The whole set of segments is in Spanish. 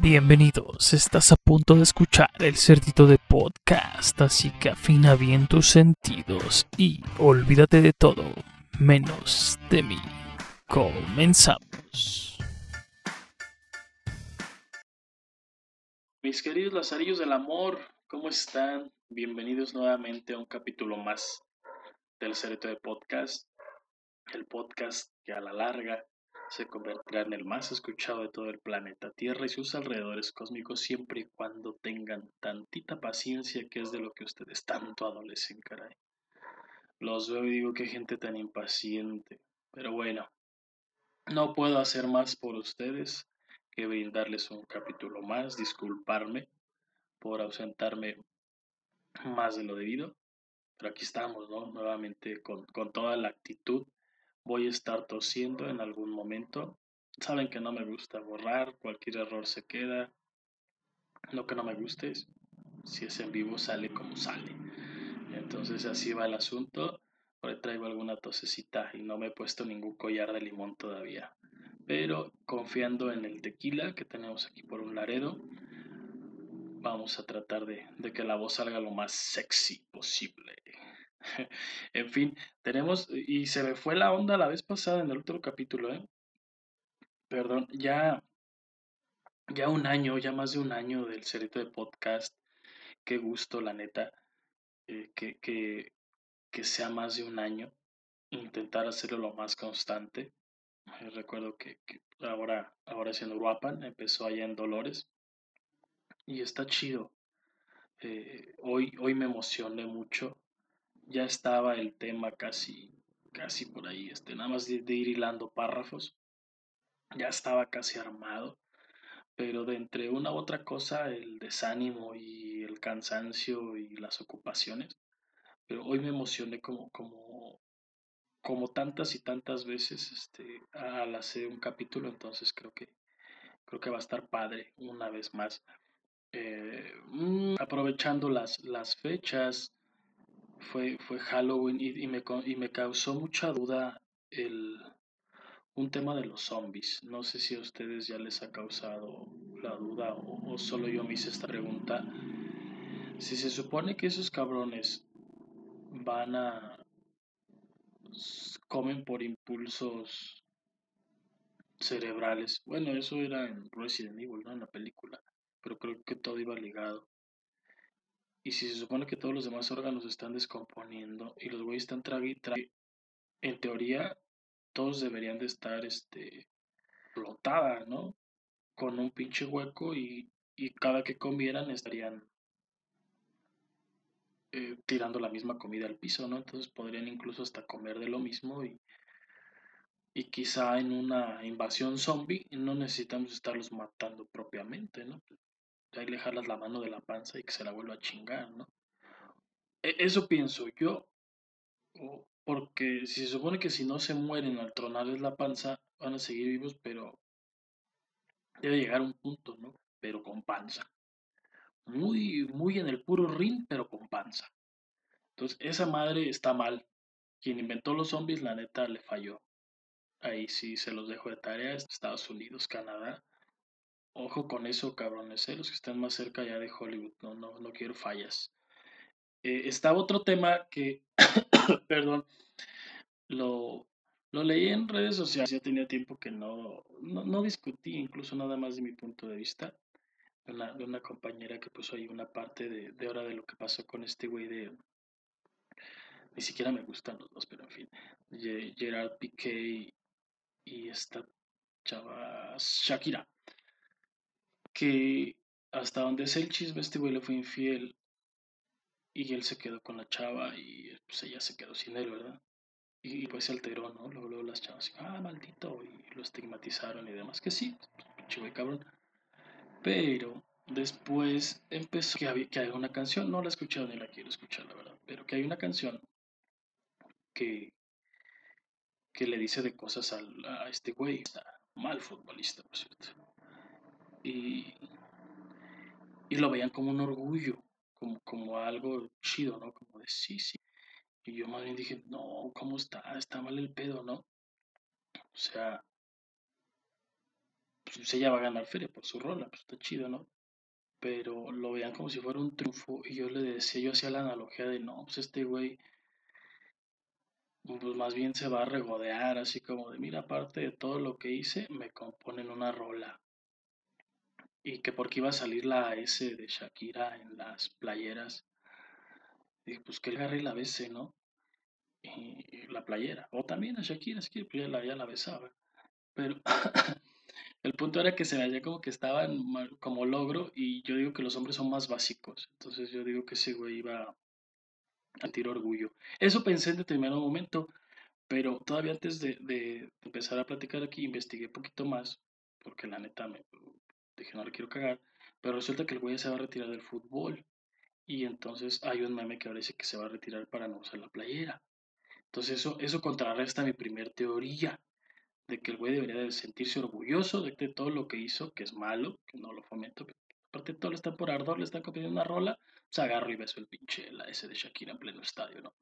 Bienvenidos, estás a punto de escuchar el cerdito de podcast, así que afina bien tus sentidos y olvídate de todo, menos de mí. Comenzamos. Mis queridos lazarillos del amor, ¿cómo están? Bienvenidos nuevamente a un capítulo más del cerdito de podcast, el podcast que a la larga se convertirá en el más escuchado de todo el planeta Tierra y sus alrededores cósmicos siempre y cuando tengan tantita paciencia que es de lo que ustedes tanto adolecen, caray. Los veo y digo qué gente tan impaciente. Pero bueno, no puedo hacer más por ustedes que brindarles un capítulo más, disculparme por ausentarme más de lo debido. Pero aquí estamos, ¿no? Nuevamente con, con toda la actitud voy a estar tosiendo en algún momento. Saben que no me gusta borrar, cualquier error se queda. Lo que no me gusta es si es en vivo sale como sale. Entonces así va el asunto. Hoy traigo alguna tosecita y no me he puesto ningún collar de limón todavía. Pero confiando en el tequila que tenemos aquí por un laredo, vamos a tratar de, de que la voz salga lo más sexy posible. en fin, tenemos, y se me fue la onda la vez pasada en el otro capítulo, ¿eh? Perdón, ya, ya un año, ya más de un año del cerito de podcast. Qué gusto, la neta, eh, que, que, que sea más de un año. Intentar hacerlo lo más constante. Eh, recuerdo que, ahora, ahora siendo Uruapan, empezó allá en Dolores. Y está chido. Eh, hoy, hoy me emocioné mucho ya estaba el tema casi, casi por ahí, este, nada más de, ir hilando párrafos, ya estaba casi armado, pero de entre una u otra cosa, el desánimo y el cansancio y las ocupaciones, pero hoy me emocioné como, como, como tantas y tantas veces este, al hacer un capítulo, entonces creo que, creo que va a estar padre una vez más. Eh, mm, aprovechando las, las fechas, fue, fue Halloween y, me, y me causó mucha duda el, un tema de los zombies. No sé si a ustedes ya les ha causado la duda o, o, solo yo me hice esta pregunta. Si se supone que esos cabrones van a... comen por impulsos cerebrales. Bueno, eso era en Resident Evil, ¿no? En la película. Pero creo que todo iba ligado. Y si se supone que todos los demás órganos están descomponiendo y los güeyes están trague, en teoría todos deberían de estar este flotada, ¿no? Con un pinche hueco y, cada que comieran estarían eh, tirando la misma comida al piso, ¿no? Entonces podrían incluso hasta comer de lo mismo y, y quizá en una invasión zombie no necesitamos estarlos matando propiamente, ¿no? Ahí le la mano de la panza y que se la vuelva a chingar, ¿no? E, eso pienso yo, porque si se supone que si no se mueren al tronarles la panza, van a seguir vivos, pero debe llegar un punto, ¿no? Pero con panza. Muy, muy en el puro rin, pero con panza. Entonces, esa madre está mal. Quien inventó los zombies, la neta, le falló. Ahí sí se los dejo de tarea. Estados Unidos, Canadá. Ojo con eso, cabrones, ¿eh? los que están más cerca ya de Hollywood, no, no, no quiero fallas. Eh, estaba otro tema que, perdón, lo, lo leí en redes sociales, ya tenía tiempo que no, no, discutí, incluso nada más de mi punto de vista, de una, de una compañera que puso ahí una parte de, de ahora de lo que pasó con este güey de... Ni siquiera me gustan los dos, pero en fin. Gerard Piqué y esta chava Shakira que hasta donde es el chisme, este güey le fue infiel y él se quedó con la chava y pues ella se quedó sin él, ¿verdad? Y, pues se alteró, ¿no? Luego, las chavas, ah, maldito, y lo estigmatizaron y demás, que sí, pinche güey cabrón. Pero después empezó que, había, que hay una canción, no la he escuchado ni la quiero escuchar, la verdad, pero que hay una canción que, que le dice de cosas a este güey, mal futbolista, por cierto y, y lo veían como un orgullo, como, como algo chido, ¿no? Como de sí, sí. Y yo más bien dije, no, ¿cómo está? Está mal el pedo, ¿no? O sea, pues ella va a ganar feria por su rola, pues está chido, ¿no? Pero lo vean como si fuera un triunfo y yo le decía, yo hacía la analogía de, no, pues este güey, pues más bien se va a regodear, así como de, mira, aparte de todo lo que hice, me componen una rola. Y que porque iba a salir la S de Shakira en las playeras. Dije, pues que le agarre la BC, ¿no? Y, la playera. O también a Shakira, es que pues ya la, ya la besaba. Pero el punto era que se veía como que estaban como logro y yo digo que los hombres son más básicos. Entonces yo digo que ese güey iba a sentir orgullo. Eso pensé en determinado momento, pero todavía antes de, de empezar a platicar aquí investigué un poquito más, porque la neta me dije no le quiero cagar, pero resulta que el güey se va a retirar del fútbol. Y entonces hay un meme que ahora que se va a retirar para no usar la playera. Entonces eso, eso contrarresta mi primer teoría de que el güey debería de sentirse orgulloso de, todo lo que hizo, que es malo, que no lo fomento. Aparte todo le está por ardor, le están copiando una rola, pues agarro y beso el pinche la S de Shakira en pleno estadio, ¿no?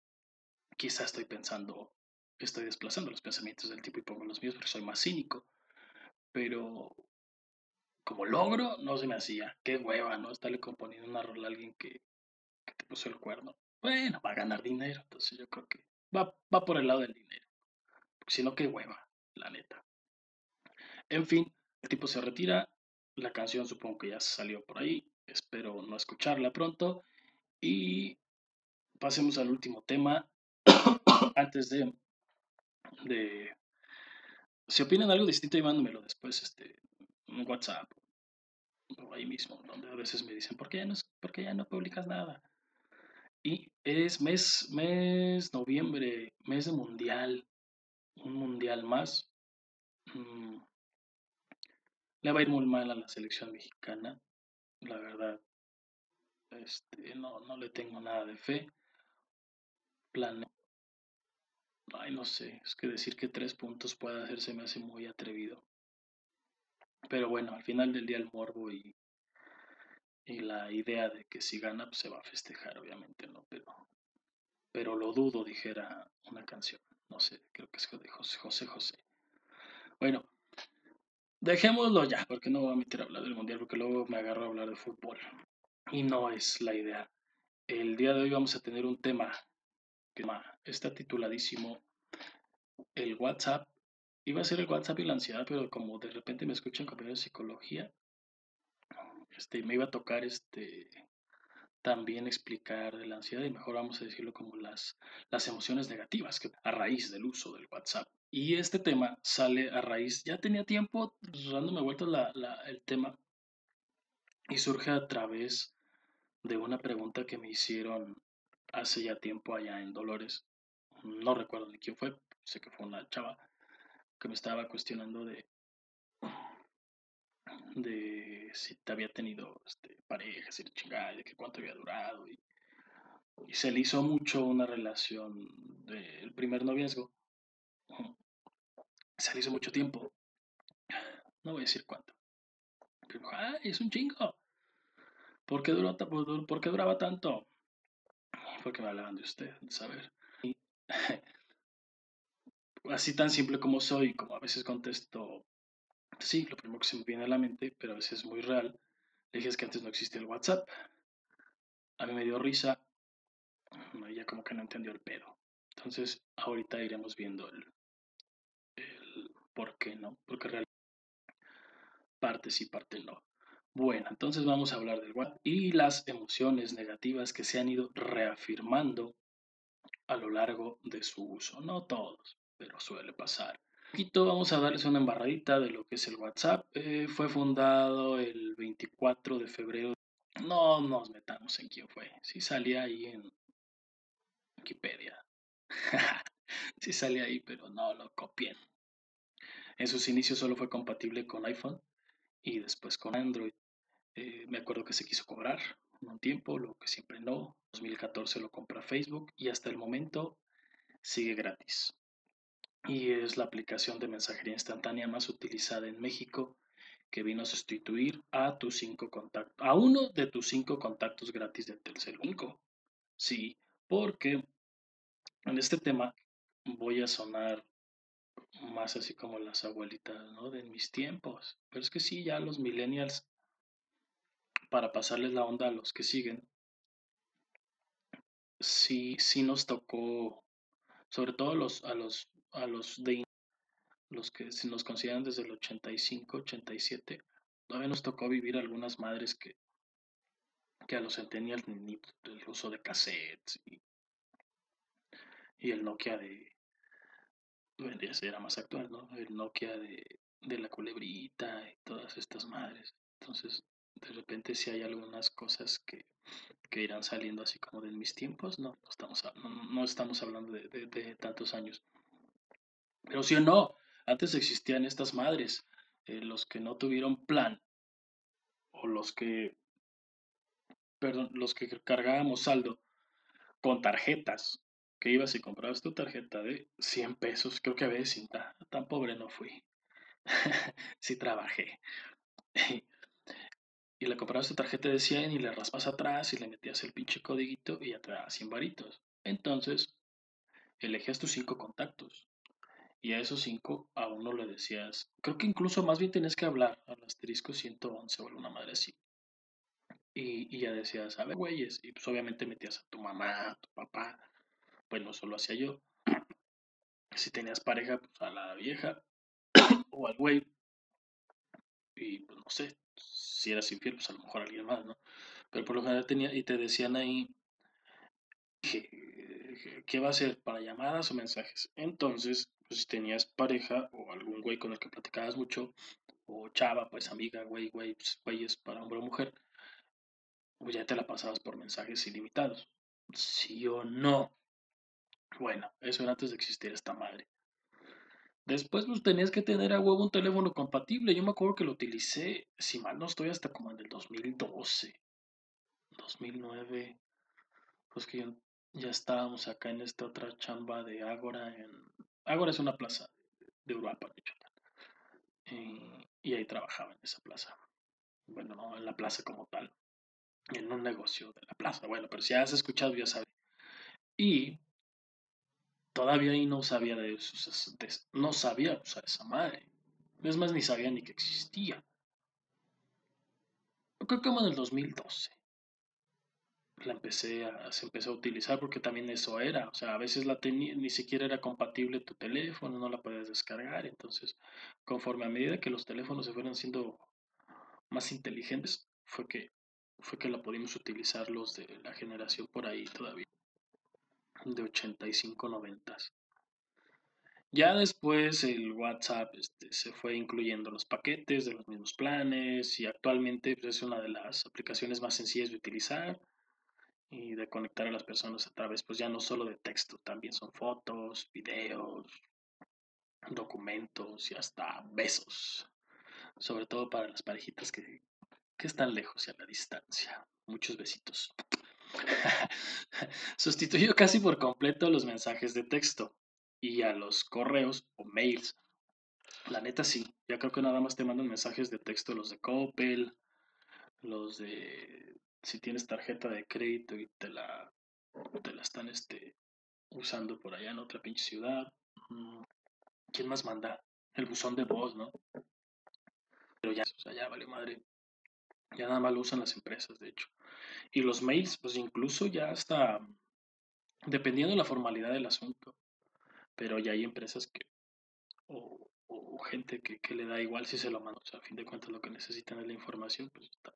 Quizá estoy pensando, estoy desplazando los pensamientos del tipo y pongo los míos porque soy más cínico. Pero como logro, no se me hacía. Qué hueva, ¿no? Estarle componiendo una rola a alguien que, te puso el cuerno. Bueno, va a ganar dinero, entonces yo creo que va, va por el lado del dinero. Si no, qué hueva la neta. En fin, el tipo se retira, la canción supongo que ya salió por ahí, espero no escucharla pronto y pasemos al último tema antes de, de si opinan algo distinto, y mándomelo después este, WhatsApp o ahí mismo, donde a veces me dicen, ¿por qué ya no, por qué ya no publicas nada? Y es mes, mes noviembre, mes de mundial un mundial más. Mm, le va a ir muy mal a la selección mexicana, la verdad. Este, no, no le tengo nada de fe. Plane. Ay, no sé, es que decir que tres puntos puede hacerse me hace muy atrevido. Pero bueno, al final del día el morbo y, y la idea de que si gana pues se va a festejar, obviamente, ¿no? Pero, pero lo dudo, dijera una canción. No sé, creo que es de José José. José. Bueno, dejémoslo ya, porque no voy a meter a hablar del mundial, porque luego me agarro a hablar de fútbol. Y no es la idea. El día de hoy vamos a tener un tema que está tituladísimo El WhatsApp. Iba a ser el WhatsApp y la ansiedad, pero como de repente me escuchan compañeros de psicología, este, me iba a tocar este también explicar de la ansiedad y mejor vamos a decirlo como las, las emociones negativas que a raíz del uso del WhatsApp. Y este tema sale a raíz, ya tenía tiempo dándome vueltas el tema y surge a través de una pregunta que me hicieron hace ya tiempo allá en Dolores. No recuerdo ni quién fue, sé que fue una chava que me estaba cuestionando de, de si te había tenido este, parejas y chingada, de que cuánto había durado. Y, se le hizo mucho una relación del primer noviazgo. Se le hizo mucho tiempo. No voy a decir cuánto. Pero, ¡ay, es un chingo! ¿Por qué, duró, ¿Por qué duraba tanto? Porque me hablaban de usted, de saber. así tan simple como soy, como a veces contesto Sí, lo primero que se me viene a la mente, pero a veces es muy real, le dije que antes no existía el WhatsApp. A mí me dio risa, ella como que no entendió el pedo. Entonces, ahorita iremos viendo el, el por qué, ¿no? Porque realmente parte sí, parte no. Bueno, entonces vamos a hablar del WhatsApp y las emociones negativas que se han ido reafirmando a lo largo de su uso. No todos, pero suele pasar poquito vamos a darles una embarradita de lo que es el WhatsApp. Eh, fue fundado el 24 de febrero. No nos metamos en quién fue. Sí salía ahí en Wikipedia. sí salía ahí, pero no lo copien. En sus inicios solo fue compatible con iPhone y después con Android. Eh, me acuerdo que se quiso cobrar un tiempo, lo que siempre no. 2014 lo compra Facebook y hasta el momento sigue gratis y es la aplicación de mensajería instantánea más utilizada en México que vino a sustituir a tus cinco contactos, a uno de tus cinco contactos gratis de Telcel Sí, porque en este tema voy a sonar más así como las abuelitas, ¿no? De mis tiempos. Pero es que sí, ya los millennials, para pasarles la onda a los que siguen, sí, sí nos tocó, sobre todo los, a los, a los de los que nos consideran desde el 85, 87, todavía nos tocó vivir algunas madres que, que a los centennials ni el uso de cassettes y, y el Nokia de, a era más actual, ¿no? El Nokia de, de la culebrita y todas estas madres. Entonces, de repente si hay algunas cosas que, que irán saliendo así como de mis tiempos, no, no estamos, no, estamos hablando de, de, tantos años. Pero sí o no, antes existían estas madres, eh, los que no tuvieron plan, o los que, perdón, los que cargábamos saldo con tarjetas, que ibas y comprabas tu tarjeta de 100 pesos, creo que a veces cinta, tan pobre no fui, sí trabajé. y le comprabas tu tarjeta de 100 y le raspas atrás y le metías el pinche codiguito y ya te daba 100 varitos. Entonces, elegías tus cinco contactos y a esos cinco a uno le decías, creo que incluso más bien tenías que hablar al asterisco 111 o alguna madre así. Y, ya decías, a ver, güeyes, y pues obviamente metías a tu mamá, a tu papá, pues no solo hacía yo. Si tenías pareja, pues a la vieja o al güey. Y pues no sé, si eras infiel, pues a lo mejor alguien más, ¿no? Pero por lo general tenía, y te decían ahí, ¿qué va a ser? ¿Para llamadas o mensajes? Entonces, pues si tenías pareja o algún güey con el que platicabas mucho, o chava, pues amiga, güey, güey, pues güeyes para hombre o mujer, pues ya te la pasabas por mensajes ilimitados. ¿Sí o no? Bueno, eso era antes de existir esta madre. Después pues tenías que tener a huevo un teléfono compatible. Yo me acuerdo que lo utilicé, si mal no estoy, hasta como en el 2012, 2009. Pues que ya estábamos acá en esta otra chamba de Ágora. En... Ágora es una plaza de Europa, Michoacán. Y, y ahí trabajaba en esa plaza. Bueno, no en la plaza como tal. En un negocio de la plaza. Bueno, pero si has escuchado ya sabes. Y todavía ahí no sabía de, eso, no sabía usar esa madre. Es más, ni sabía ni que existía. Que como en el 2012 la empecé a, se empezó a utilizar porque también eso era, o sea, a veces la tenía, ni siquiera era compatible tu teléfono, no la podías descargar, entonces conforme a medida que los teléfonos se fueron siendo más inteligentes, fue que fue que la pudimos utilizar los de la generación por ahí todavía de 85 90 ya después el WhatsApp este, se fue incluyendo los paquetes de los mismos planes y actualmente es una de las aplicaciones más sencillas de utilizar y de conectar a las personas a través, pues ya no solo de texto, también son fotos, videos, documentos y hasta besos. Sobre todo para las parejitas que, que están lejos y a la distancia. Muchos besitos. Sustituyó casi por completo los mensajes de texto y a los correos o mails. La neta sí, ya creo que nada más te mandan mensajes de texto los de Coppel, los de si tienes tarjeta de crédito y te la, te la están este, usando por allá en otra pinche ciudad. Mm, ¿Quién más manda? El buzón de voz, ¿no? Pero ya, o ya vale madre. Ya nada más lo usan las empresas, de hecho. Y los mails, pues incluso ya está, dependiendo de la formalidad del asunto, pero ya hay empresas que, o, gente que, que, le da igual si se lo manda, o sea, a fin de cuentas lo que necesitan es la información, pues está,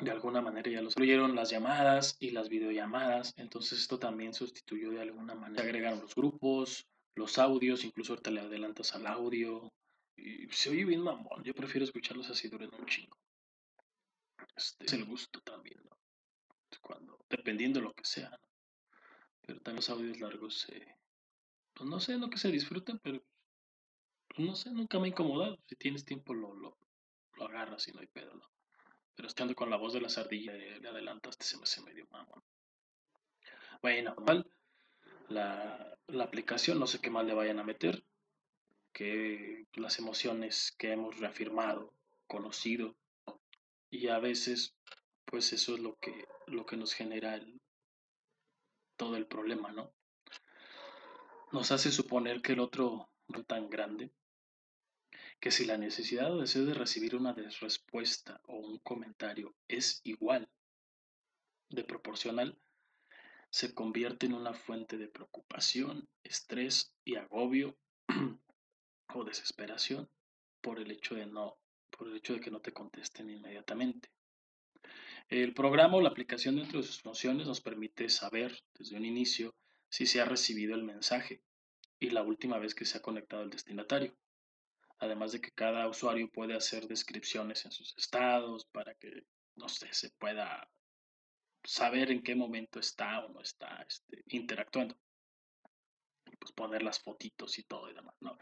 de alguna manera ya los incluyeron las llamadas y las videollamadas, entonces esto también sustituyó de alguna manera. Se agregaron los grupos, los audios, incluso ahorita le adelantas al audio. Y se oye bien mamón, yo prefiero escucharlos así durante un chingo. Este, es el gusto también, ¿no? Cuando, dependiendo de lo que sea, Pero también los audios largos se... pues no sé, no que se disfruten, pero pues no sé, nunca me ha incomodado. Si tienes tiempo lo, lo, lo agarras y no hay pedo, ¿no? Pero estando con la voz de la sardilla le adelantaste, se me hace medio mamón. Bueno, la, la aplicación, no sé qué mal le vayan a meter, que las emociones que hemos reafirmado, conocido, y a veces, pues eso es lo que, lo que nos genera todo el problema, ¿no? Nos hace suponer que el otro tan grande que si la necesidad o deseo de recibir una respuesta o un comentario es igual de proporcional, se convierte en una fuente de preocupación, estrés y agobio o desesperación por el hecho de no por el hecho de que no te contesten inmediatamente. El programa o la aplicación dentro de sus funciones nos permite saber desde un inicio si se ha recibido el mensaje y la última vez que se ha conectado el destinatario. Además de que cada usuario puede hacer descripciones en sus estados para que, no sé, se pueda saber en qué momento está o no está este, interactuando. Y pues poner las fotitos y todo y demás, ¿no?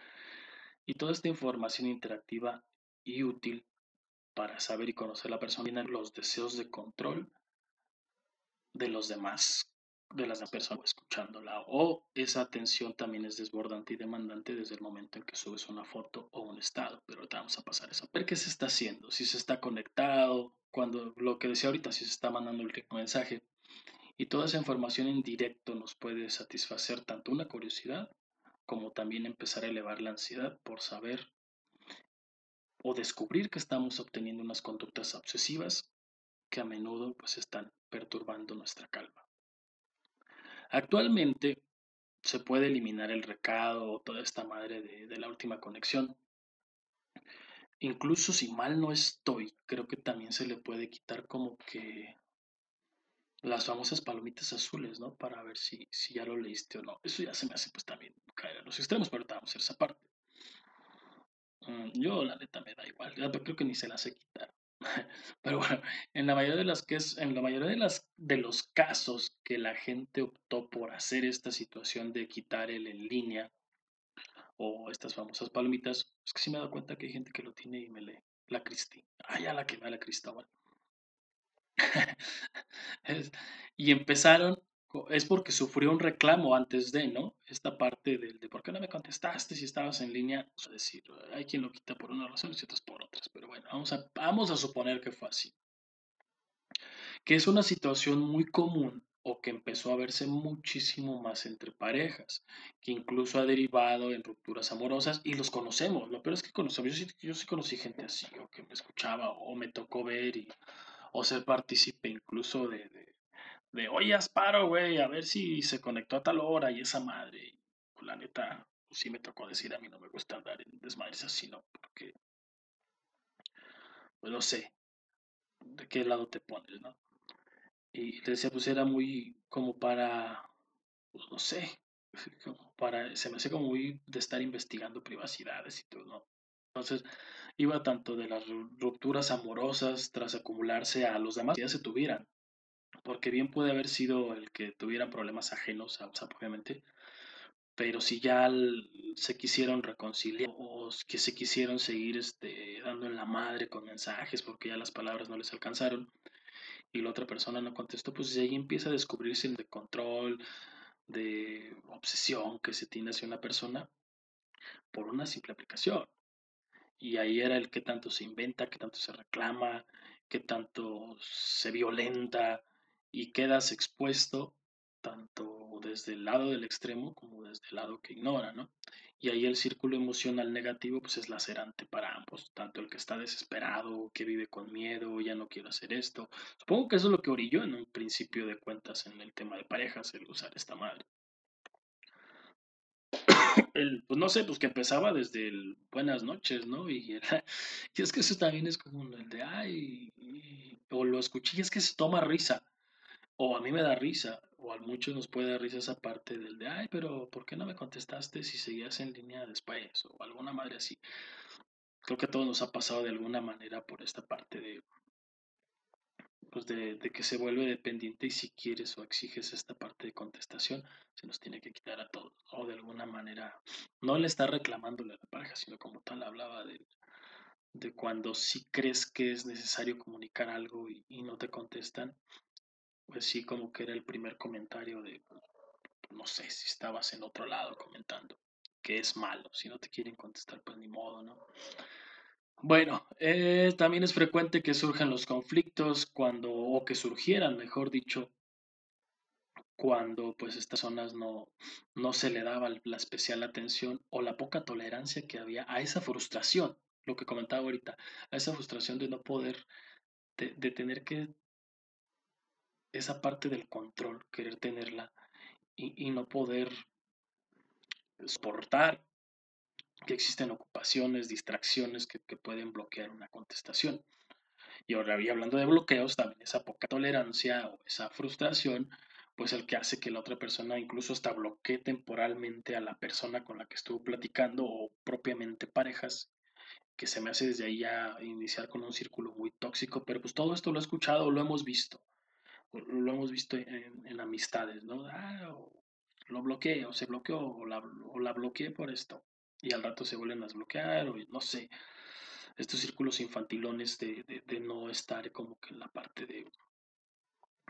Y toda esta información interactiva y útil para saber y conocer a la persona tiene los deseos de control de los demás, de las personas escuchándola. O esa atención también es desbordante y demandante desde el momento en que subes una foto o un estado. Pero ahorita vamos a pasar eso. Ver qué se está haciendo, si se está conectado, cuando lo que decía ahorita, si se está mandando el mensaje. Y toda esa información en directo nos puede satisfacer tanto una curiosidad como también empezar a elevar la ansiedad por saber o descubrir que estamos obteniendo unas conductas obsesivas que a menudo pues están perturbando nuestra calma. Actualmente se puede eliminar el recado o toda esta madre de, la última conexión Incluso si mal no estoy, creo que también se le puede quitar como que las famosas palomitas azules, ¿no? Para ver si, si ya lo leíste o no. Eso ya se me hace pues también caer a los extremos, pero vamos a hacer esa parte. Mm, yo la neta me da igual, creo que ni se las sé quitar. Pero bueno, en la mayoría de las que es, en la mayoría de las de los casos que la gente optó por hacer esta situación de quitar el en línea o estas famosas palomitas, es que sí me he dado cuenta que hay gente que lo tiene y me lee. La Cristi. Ah, ya la que va la Cristóbal. y empezaron, es porque sufrió un reclamo antes de, ¿no? Esta parte del de por qué no me contestaste si estabas en línea. Es decir, hay quien lo quita por una razón y otros por otras. Pero bueno, vamos a, vamos a suponer que fue así. Que es una situación muy común o que empezó a verse muchísimo más entre parejas, que incluso ha derivado en rupturas amorosas y los conocemos. Lo peor es que conocemos, yo sí, yo sí conocí gente así, o que me escuchaba, o me tocó ver, y, o ser partícipe incluso de, de, de oye, Asparo, güey, a ver si se conectó a tal hora y esa madre. Pues, la neta, pues, sí me tocó decir, a mí no me gusta andar en desmadres así, ¿no? Porque, pues no sé, de qué lado te pones, ¿no? Y decía, pues era muy como para, pues, no sé, como para, se me hace como muy de estar investigando privacidades y todo, ¿no? Entonces, iba tanto de las rupturas amorosas tras acumularse a los demás que ya se tuvieran. Porque bien puede haber sido el que tuvieran problemas ajenos, a, obviamente, pero si ya se quisieron reconciliar o que se quisieron seguir este, dando en la madre con mensajes porque ya las palabras no les alcanzaron, y la otra persona no contestó, pues ahí empieza a descubrirse el de control, de obsesión que se tiene hacia una persona por una simple aplicación. Y ahí era el que tanto se inventa, que tanto se reclama, que tanto se violenta y quedas expuesto tanto desde el lado del extremo como desde el lado que ignora, ¿no? Y ahí el círculo emocional negativo pues es lacerante para ambos, tanto el que está desesperado, que vive con miedo, ya no quiero hacer esto. Supongo que eso es lo que orilló en un principio de cuentas en el tema de parejas, el usar esta madre. El, pues no sé, pues que empezaba desde el buenas noches, ¿no? Y, y es que eso también es como el de, ay, o lo escuché, y es que se toma risa, o a mí me da risa, o a muchos nos puede dar risa esa parte del de, ay, pero ¿por qué no me contestaste si seguías en línea después? O alguna madre así. Creo que a todos nos ha pasado de alguna manera por esta parte de, pues de, de, que se vuelve dependiente y si quieres o exiges esta parte de contestación, se nos tiene que quitar a todos. O de alguna manera, no le está reclamándole a la pareja, sino como tal hablaba de, de cuando sí crees que es necesario comunicar algo y, y no te contestan, pues sí, como que era el primer comentario de, no sé, si estabas en otro lado comentando, que es malo, si no te quieren contestar, pues ni modo, ¿no? Bueno, eh, también es frecuente que surjan los conflictos cuando, o que surgieran, mejor dicho, cuando pues estas zonas no, no se le daba la especial atención o la poca tolerancia que había a esa frustración, lo que comentaba ahorita, a esa frustración de no poder, de, de tener que, esa parte del control, querer tenerla y, no poder soportar que existen ocupaciones, distracciones que, que pueden bloquear una contestación. Y ahora, y hablando de bloqueos, también esa poca tolerancia o esa frustración, pues el que hace que la otra persona incluso hasta bloquee temporalmente a la persona con la que estuvo platicando o propiamente parejas, que se me hace desde ahí ya iniciar con un círculo muy tóxico, pero pues todo esto lo he escuchado, lo hemos visto, lo hemos visto en, amistades, ¿no? Ah, lo bloqueé o se bloqueó o la, o la bloqueé por esto y al rato se vuelven a desbloquear o no sé, estos círculos infantilones de, de, no estar como que en la parte de,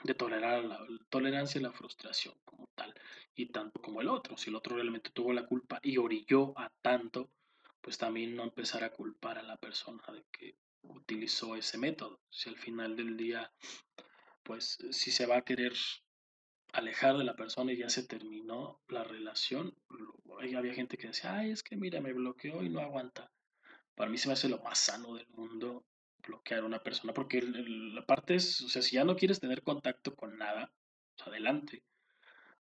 de tolerar la tolerancia y la frustración como tal, y tanto como el otro. Si el otro realmente tuvo la culpa y orilló a tanto, pues también no empezar a culpar a la persona de que utilizó ese método. Si al final del día, pues si se va a querer alejar de la persona y ya se terminó la relación, había gente que decía, ay, es que mira, me bloqueó y no aguanta. Para mí se me hace lo más sano del mundo bloquear a una persona, porque la parte es, o sea, si ya no quieres tener contacto con nada, pues adelante.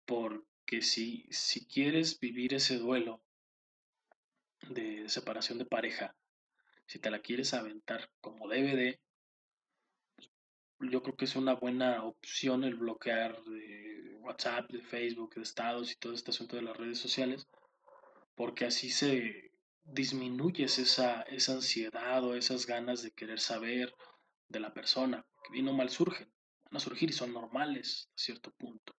Porque si, si quieres vivir ese duelo de separación de pareja, si te la quieres aventar como debe de, yo creo que es una buena opción el bloquear de WhatsApp, de Facebook, de estados y todo este asunto de las redes sociales, porque así se, disminuyes esa, esa ansiedad o esas ganas de querer saber de la persona, que bien mal surgen, van a surgir y son normales a cierto punto.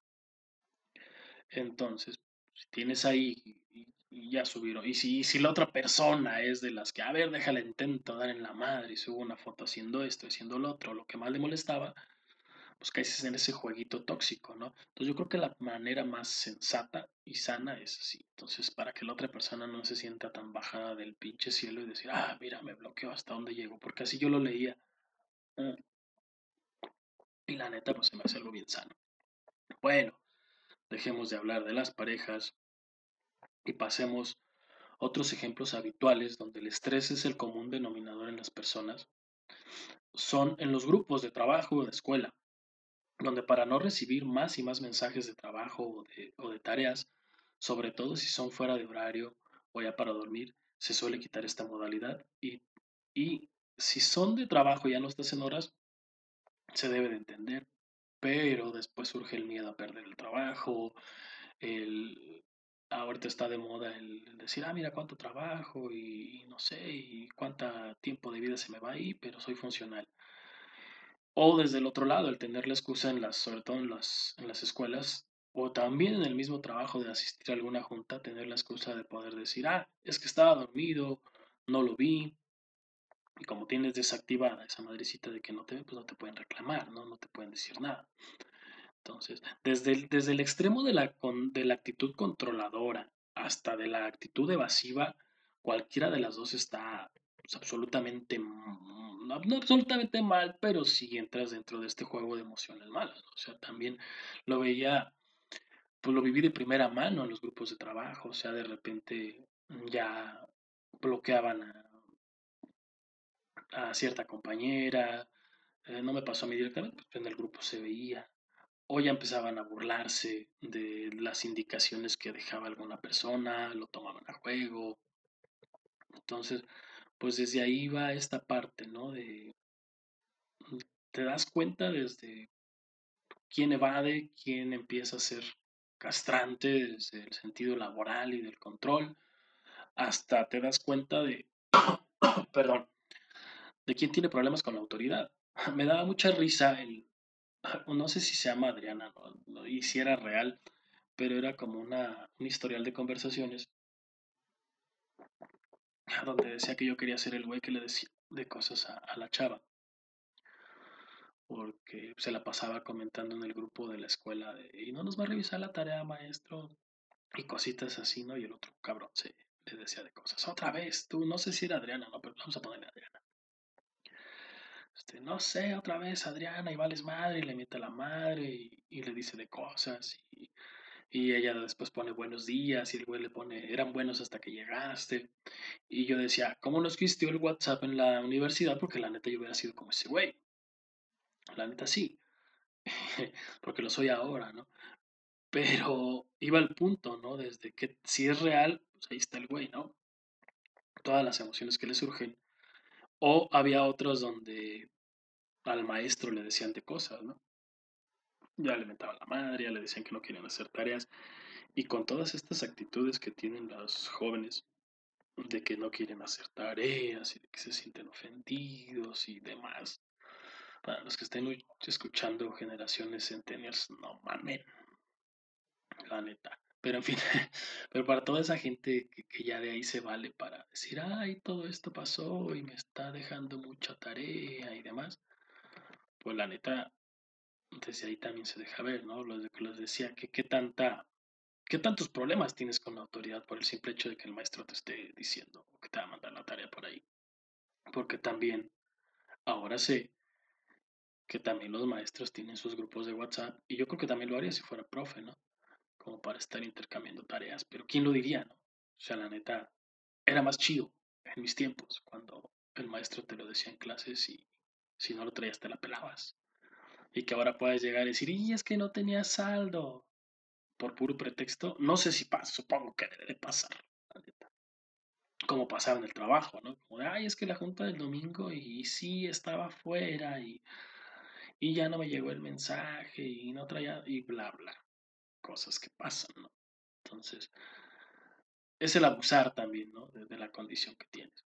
Entonces, si tienes ahí y, ya subieron, y si, si la otra persona es de las que, a ver, déjala intento dar en la madre y subo una foto haciendo esto, haciendo lo otro, lo que más le molestaba, pues caes en ese jueguito tóxico, ¿no? Entonces yo creo que la manera más sensata y sana es así. Entonces, para que la otra persona no se sienta tan bajada del pinche cielo y decir, ah, mira, me bloqueó hasta dónde llego, porque así yo lo leía. Mm. Y la neta, pues se me hace algo bien sano. Bueno, dejemos de hablar de las parejas y pasemos a otros ejemplos habituales donde el estrés es el común denominador en las personas. Son en los grupos de trabajo o de escuela donde para no recibir más y más mensajes de trabajo o de, tareas, sobre todo si son fuera de horario o ya para dormir, se suele quitar esta modalidad y, y si son de trabajo y ya no estás en horas, se debe de entender, pero después surge el miedo a perder el trabajo, el, ahorita está de moda el, decir, ah, mira cuánto trabajo y, no sé, y cuánto tiempo de vida se me va ahí, pero soy funcional. O desde el otro lado, el tener la excusa en las, sobre todo en las, en las escuelas, o también en el mismo trabajo de asistir a alguna junta, tener la excusa de poder decir, ah, es que estaba dormido, no lo vi. Y como tienes desactivada esa madrecita de que no te ve, pues no te pueden reclamar, ¿no? No te pueden decir nada. Entonces, desde el, desde el extremo de la, de la actitud controladora hasta de la actitud evasiva, cualquiera de las dos está pues, absolutamente no, absolutamente mal, pero si entras dentro de este juego de emociones malas. O sea, también lo veía, pues lo viví de primera mano en los grupos de trabajo. O sea, de repente ya bloqueaban a, cierta compañera. Eh, no me pasó a mí directamente, pues en el grupo se veía. O ya empezaban a burlarse de las indicaciones que dejaba alguna persona, lo tomaban a juego. Entonces, pues desde ahí va esta parte, ¿no? De, mm, te das cuenta desde quién evade, quién empieza a ser castrante desde el sentido laboral y del control, hasta te das cuenta de, perdón, de quién tiene problemas con la autoridad. Me daba mucha risa el, no sé si se llama Adriana, ¿no? y si era real, pero era como una, un historial de conversaciones donde decía que yo quería ser el güey que le decía de cosas a, la chava. Porque se la pasaba comentando en el grupo de la escuela y no nos va a revisar la tarea, maestro. Y cositas así, ¿no? Y el otro cabrón se le decía de cosas. Otra vez, tú, no sé si era Adriana, no, pero vamos a ponerle Adriana. Este, no sé, otra vez Adriana y vales madre y le mete a la madre y, le dice de cosas y, ella después pone buenos días y el güey le pone, eran buenos hasta que llegaste. Y yo decía, ¿cómo no existió el WhatsApp en la universidad? Porque la neta yo hubiera sido como ese güey. La neta sí. porque lo soy ahora, ¿no? Pero iba al punto, ¿no? Desde que si es real, pues ahí está el güey, ¿no? Todas las emociones que le surgen. O había otros donde al maestro le decían de cosas, ¿no? Ya le metaban la madre, ya le decían que no quieren hacer tareas. Y con todas estas actitudes que tienen los jóvenes, de que no quieren hacer tareas y de que se sienten ofendidos y demás, para los que estén escuchando generaciones centennials, no mamen. La neta. Pero en fin, pero para toda esa gente que, ya de ahí se vale para decir, ay, todo esto pasó y me está dejando mucha tarea y demás, pues la neta, desde ahí también se deja ver, ¿no? Lo que les decía, que qué tanta, qué tantos problemas tienes con la autoridad por el simple hecho de que el maestro te esté diciendo que te va a mandar la tarea por ahí. Porque también, ahora sé que también los maestros tienen sus grupos de WhatsApp y yo creo que también lo haría si fuera profe, ¿no? Como para estar intercambiando tareas, pero ¿quién lo diría, no? O sea, la neta, era más chido en mis tiempos, cuando el maestro te lo decía en clases y si no lo traías te la pelabas. Y que ahora puedes llegar y decir, y es que no tenía saldo, por puro pretexto. No sé si pasa, supongo que debe de pasar, la neta como pasaba en el trabajo, ¿no? Como de, ay, es que la junta del domingo y, sí estaba fuera y y ya no me llegó el mensaje y no traía y bla, bla. Cosas que pasan, ¿no? Entonces, es el abusar también, ¿no? De, la condición que tienes.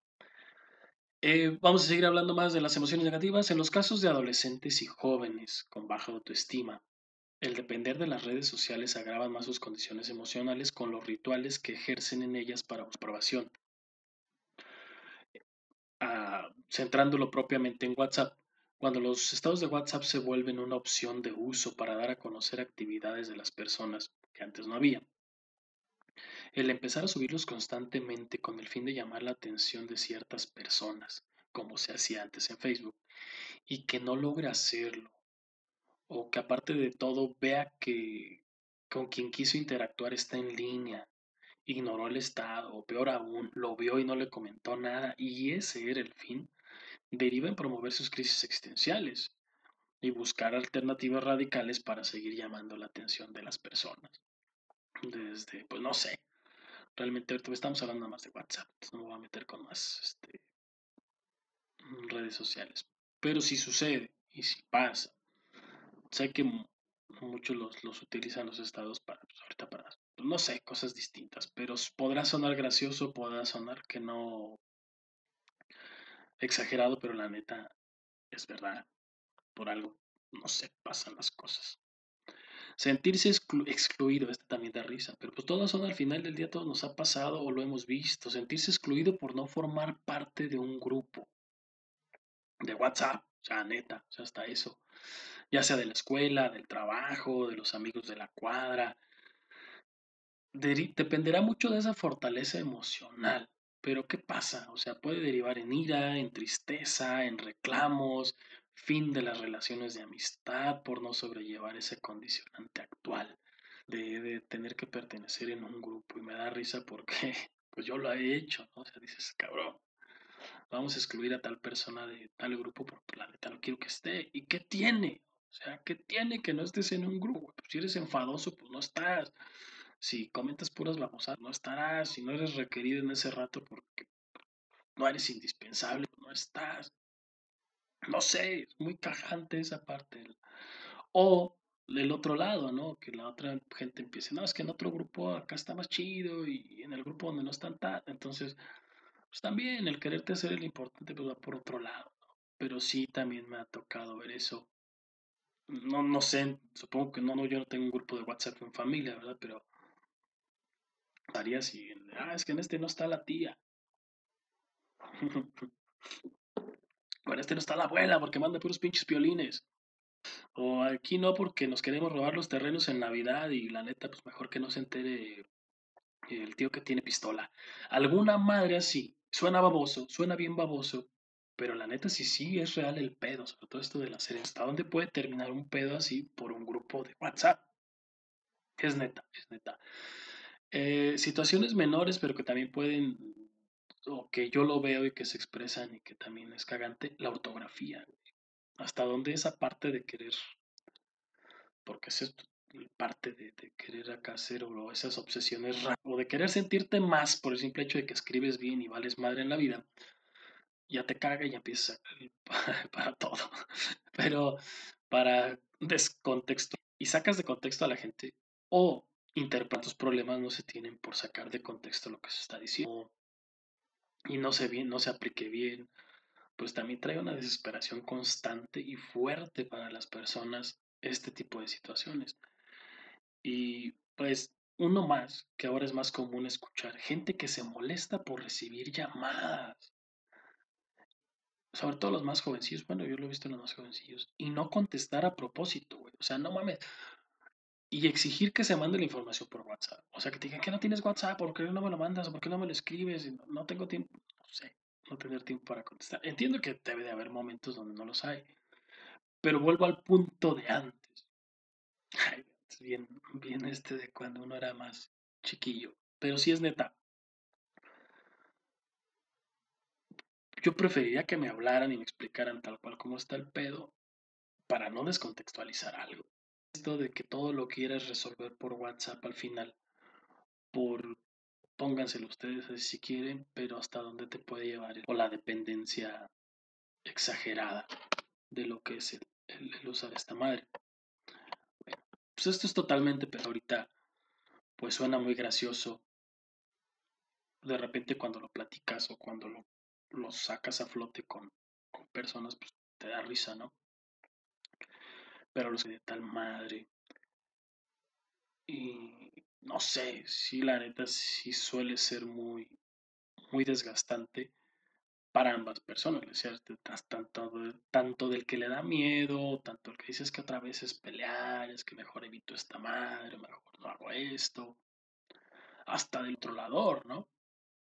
Eh, vamos a seguir hablando más de las emociones negativas. En los casos de adolescentes y jóvenes con baja autoestima, el depender de las redes sociales agrava más sus condiciones emocionales con los rituales que ejercen en ellas para aprobación. Ah, centrándolo propiamente en WhatsApp, cuando los estados de WhatsApp se vuelven una opción de uso para dar a conocer actividades de las personas que antes no había. El empezar a subirlos constantemente con el fin de llamar la atención de ciertas personas, como se hacía antes en Facebook, y que no logre hacerlo, o que aparte de todo vea que con quien quiso interactuar está en línea, ignoró el estado, o peor aún, lo vio y no le comentó nada, y ese era el fin, deriva en promover sus crisis existenciales y buscar alternativas radicales para seguir llamando la atención de las personas. Desde, pues no sé, realmente ahorita estamos hablando más de WhatsApp, no me voy a meter con más este, redes sociales. Pero si sucede y si pasa, sé que muchos los, utilizan los estados para, pues, ahorita para, pues, no sé, cosas distintas, pero podrá sonar gracioso, podrá sonar que no exagerado, pero la neta es verdad. Por algo, no sé, pasan las cosas. Sentirse excluido, este también da risa, pero pues todos son al final del día, todo nos ha pasado o lo hemos visto. Sentirse excluido por no formar parte de un grupo de WhatsApp, o sea, neta, o sea, hasta eso. Ya sea de la escuela, del trabajo, de los amigos de la cuadra. dependerá mucho de esa fortaleza emocional. Pero ¿qué pasa? O sea, puede derivar en ira, en tristeza, en reclamos, fin de las relaciones de amistad por no sobrellevar ese condicionante actual de, tener que pertenecer en un grupo. Y me da risa porque pues yo lo he hecho, ¿no? O sea, dices, cabrón, vamos a excluir a tal persona de tal grupo porque la neta no quiero que esté. ¿Y qué tiene? O sea, ¿qué tiene que no estés en un grupo? Pues si eres enfadoso, pues no estás. Si comentas puras babosadas, no estarás. Si no eres requerido en ese rato porque no eres indispensable, no estás. No sé, es muy cajante esa parte. O del otro lado, ¿no? Que la otra gente empiece, no, es que en otro grupo acá está más chido y en el grupo donde no están tan. Entonces, pues también el quererte hacer el importante pues va por otro lado. Pero sí también me ha tocado ver eso. No, no sé, supongo que no, no, yo no tengo un grupo de WhatsApp en familia, ¿verdad? Pero si, ah, es que en este no está la tía. bueno, este no está la abuela porque manda puros pinches piolines. O aquí no porque nos queremos robar los terrenos en Navidad y la neta, pues mejor que no se entere el tío que tiene pistola. Alguna madre así, suena baboso, suena bien baboso, Pero la neta, sí, sí es real el pedo, sobre todo esto de la serie. ¿Hasta dónde puede terminar un pedo así por un grupo de WhatsApp? Es neta, es neta. Eh, situaciones menores, pero que también pueden, o que yo lo veo y que se expresan y que también es cagante, la ortografía. Hasta dónde esa parte de querer, porque es parte de, querer acá hacer o esas obsesiones o de querer sentirte más por el simple hecho de que escribes bien y vales madre en la vida, ya te caga y ya empiezas para todo. Pero para descontexto y sacas de contexto a la gente o interpretas problemas no se tienen por sacar de contexto lo que se está diciendo y no se no se aplique bien, pues también trae una desesperación constante y fuerte para las personas este tipo de situaciones. Y pues uno más, que ahora es más común escuchar, gente que se molesta por recibir llamadas. Sobre todo los más jovencillos, bueno, yo lo he visto en los más jovencillos, y no contestar a propósito, güey. O sea, no mames. Y exigir que se mande la información por WhatsApp. O sea, que te digan que no tienes WhatsApp, ¿por qué no me lo mandas? ¿Por qué no me lo escribes? No tengo tiempo, no sé, no tener tiempo para contestar. Entiendo que debe de haber momentos donde no los hay. Pero vuelvo al punto de antes. Ay, bien, bien este de cuando uno era más chiquillo. Pero sí es neta. Yo preferiría que me hablaran y me explicaran tal cual como está el pedo para no descontextualizar algo. Esto de que todo lo quieras resolver por WhatsApp al final, por pónganselo ustedes si quieren, pero hasta dónde te puede llevar o la dependencia exagerada de lo que es el, el usar esta madre. Pues esto es totalmente, pero ahorita pues suena muy gracioso. De repente cuando lo platicas o cuando lo, sacas a flote con, personas, pues te da risa, ¿no? Pero los de tal madre. Y no sé, sí, la neta sí suele ser muy, muy desgastante para ambas personas, tanto, tanto del que le da miedo, tanto el que dices que otra vez es pelear, es que mejor evito esta madre, mejor no hago esto, hasta del trolador, ¿no?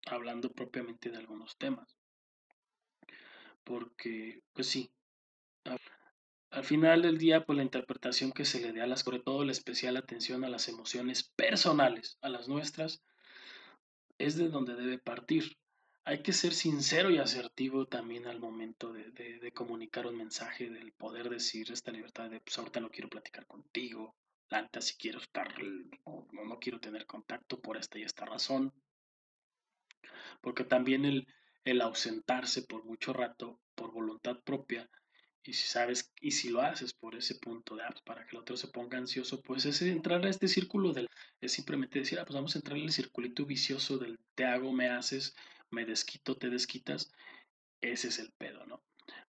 Hablando propiamente de algunos temas. Porque, pues sí, al final del día, pues la interpretación que se le dé a las, sobre todo la especial atención a las emociones personales, a las nuestras, es de donde debe partir hay que ser sincero y asertivo también al momento de, comunicar un mensaje, del poder decir esta libertad de, pues ahorita no quiero platicar contigo, la si quiero estar, o no, no quiero tener contacto por esta y esta razón. Porque también el, el ausentarse por mucho rato, por voluntad propia, y si sabes, y si lo haces por ese punto de, ah, para que el otro se ponga ansioso, pues es entrar a este círculo del, es simplemente decir, ah, pues vamos a entrar en el circulito vicioso del te hago, me haces, me desquito, te desquitas, ese es el pedo, ¿no?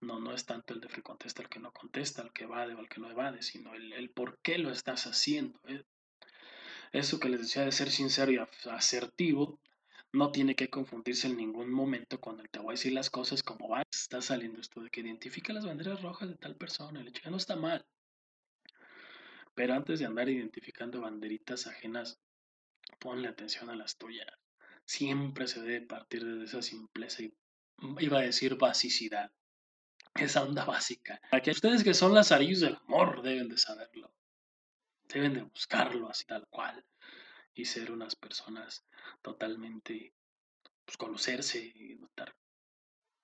No, no es tanto el de que el que no contesta, el que evade o el que no evade, sino el, por qué lo estás haciendo. ¿eh? Eso que les decía de ser sincero y asertivo, no tiene que confundirse en ningún momento cuando te voy a decir las cosas como va. Está saliendo esto de que identifica las banderas rojas de tal persona, el chica no está mal. Pero antes de andar identificando banderitas ajenas, ponle atención a las tuyas siempre se debe partir desde esa simpleza y mm, iba a decir basicidad, esa onda básica. Que ustedes que son las arillos del amor deben de saberlo, deben de buscarlo así tal cual y ser unas personas totalmente, pues conocerse y no estar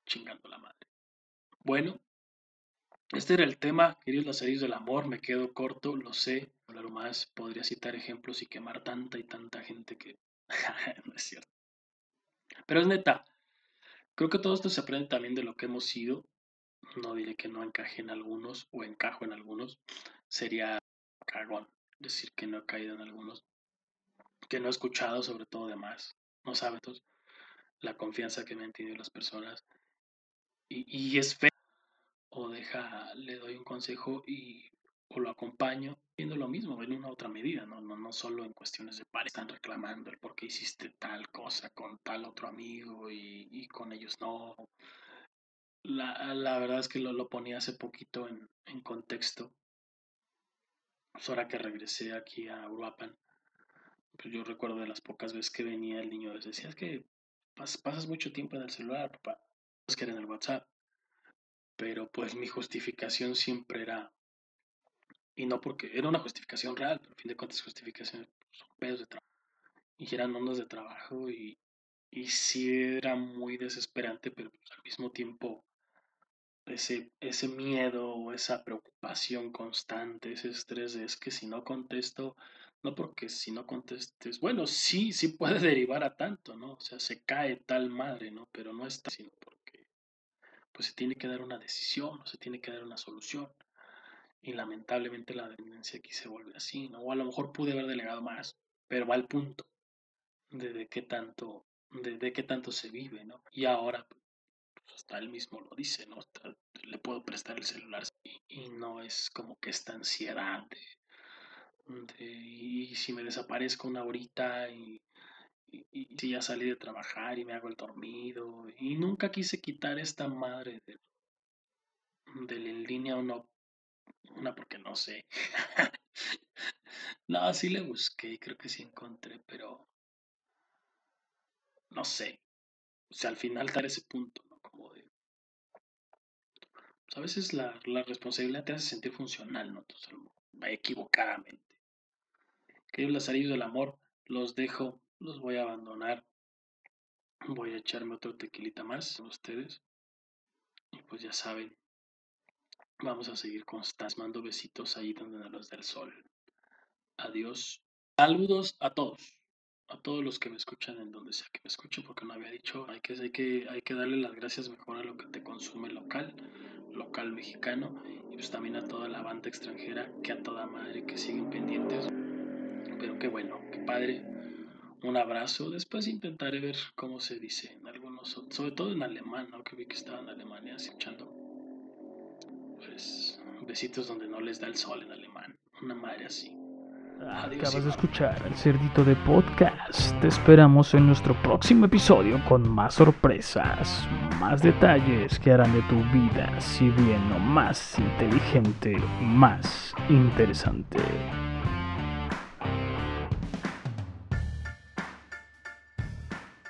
chingando la madre. Bueno, este era el tema, queridos las arillos del amor, me quedo corto, lo sé, hablar más, podría citar ejemplos y quemar tanta y tanta gente que no es cierto. Pero es neta. Creo que todo esto se aprende también de lo que hemos sido. No diré que no encaje en algunos o encajo en algunos. Sería cagón decir que no he caído en algunos. Que no he escuchado sobre todo de más. No sabes la confianza que me han tenido las personas. Y, es feo. O deja, le doy un consejo y o lo acompaño viendo lo mismo en una otra medida, no, no, no solo en cuestiones de par, están reclamando el por qué hiciste tal cosa con tal otro amigo y, con ellos no. La, la, verdad es que lo, lo ponía hace poquito en, en contexto. Pues ahora que regresé aquí a Uruapan, pues yo recuerdo de las pocas veces que venía el niño, decía, es que pasas mucho tiempo en el celular, papá, es que era en el WhatsApp. pero pues mi justificación siempre era, y no porque era una justificación real, pero a fin de cuentas justificaciones pues, son pedos de trabajo, y eran ondas de trabajo, y, y sí era muy desesperante, pero pues, al mismo tiempo ese, ese miedo o esa preocupación constante, ese estrés de es que si no contesto, no porque si no contestes, bueno, sí, sí puede derivar a tanto, ¿no? O sea, se cae tal madre, ¿no? Pero no está, sino porque pues se tiene que dar una decisión o se tiene que dar una solución. Y lamentablemente la dependencia aquí se vuelve así, ¿no? O a lo mejor pude haber delegado más, pero va al punto de, qué tanto, de, qué tanto se vive, ¿no? Y ahora pues, hasta él mismo lo dice, ¿no? le puedo prestar el celular y, no es como que esta ansiedad de, y si me desaparezco una horita y, si ya salí de trabajar y me hago el dormido y nunca quise quitar esta madre de, del en línea o no, una porque no sé. no, sí le busqué creo que sí encontré, pero no sé. O sea, al final dar ese punto, ¿no? Como de a veces la, responsabilidad te hace sentir funcional, ¿no? Entonces, equivocadamente. Queridos lazarillos del amor, los dejo, los voy a abandonar. Voy a echarme otro tequilita más con ustedes. Y pues ya saben, vamos a seguir con mando besitos ahí donde nos da el sol. Adiós. Saludos a todos a todos los que me escuchan en donde sea que me escuchen, porque no había dicho, hay que, hay que, hay que darle las gracias mejor a lo que te consume local, local mexicano, y pues también a toda la banda extranjera, que a toda madre que siguen pendientes. Pero qué bueno, qué padre. Un abrazo. Después intentaré ver cómo se dice en algunos, sobre todo en alemán, ¿no? Que vi que estaba en Alemania escuchando. Pues besitos donde no les da el sol en alemán. Una madre así. Acabas de escuchar el Cerdito de Podcast. Te esperamos en nuestro próximo episodio con más sorpresas, más detalles que harán de tu vida, si bien no más inteligente, más interesante.